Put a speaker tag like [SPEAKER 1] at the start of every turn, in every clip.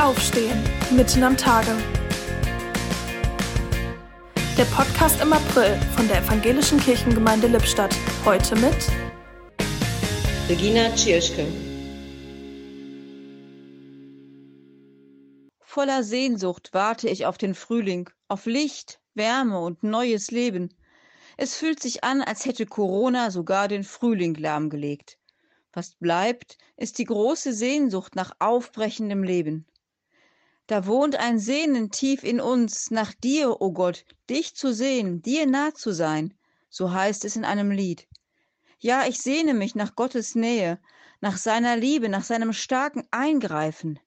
[SPEAKER 1] Aufstehen, mitten am Tage. Der Podcast im April von der Evangelischen Kirchengemeinde Lippstadt. Heute mit
[SPEAKER 2] Regina Tschirschke.
[SPEAKER 3] Voller Sehnsucht warte ich auf den Frühling, auf Licht, Wärme und neues Leben. Es fühlt sich an, als hätte Corona sogar den Frühling lahmgelegt. Was bleibt, ist die große Sehnsucht nach aufbrechendem Leben. Da wohnt ein Sehnen tief in uns, nach dir, o oh Gott, dich zu sehen, dir nah zu sein, so heißt es in einem Lied. Ja, ich sehne mich nach Gottes Nähe, nach seiner Liebe, nach seinem starken Eingreifen.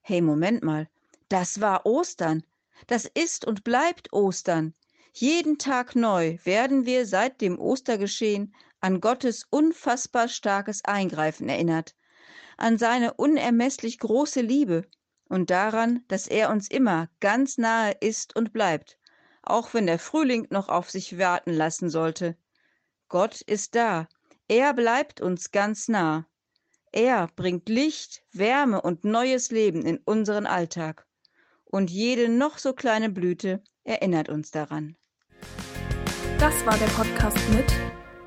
[SPEAKER 3] Hey, Moment mal, das war Ostern. Das ist und bleibt Ostern. Jeden Tag neu werden wir seit dem Ostergeschehen an Gottes unfassbar starkes Eingreifen erinnert, an seine unermesslich große Liebe und daran, dass er uns immer ganz nahe ist und bleibt, auch wenn der Frühling noch auf sich warten lassen sollte. Gott ist da, er bleibt uns ganz nah. Er bringt Licht, Wärme und neues Leben in unseren Alltag. Und jede noch so kleine Blüte erinnert uns daran.
[SPEAKER 1] Das war der Podcast mit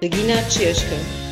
[SPEAKER 2] Regina Tschirschke.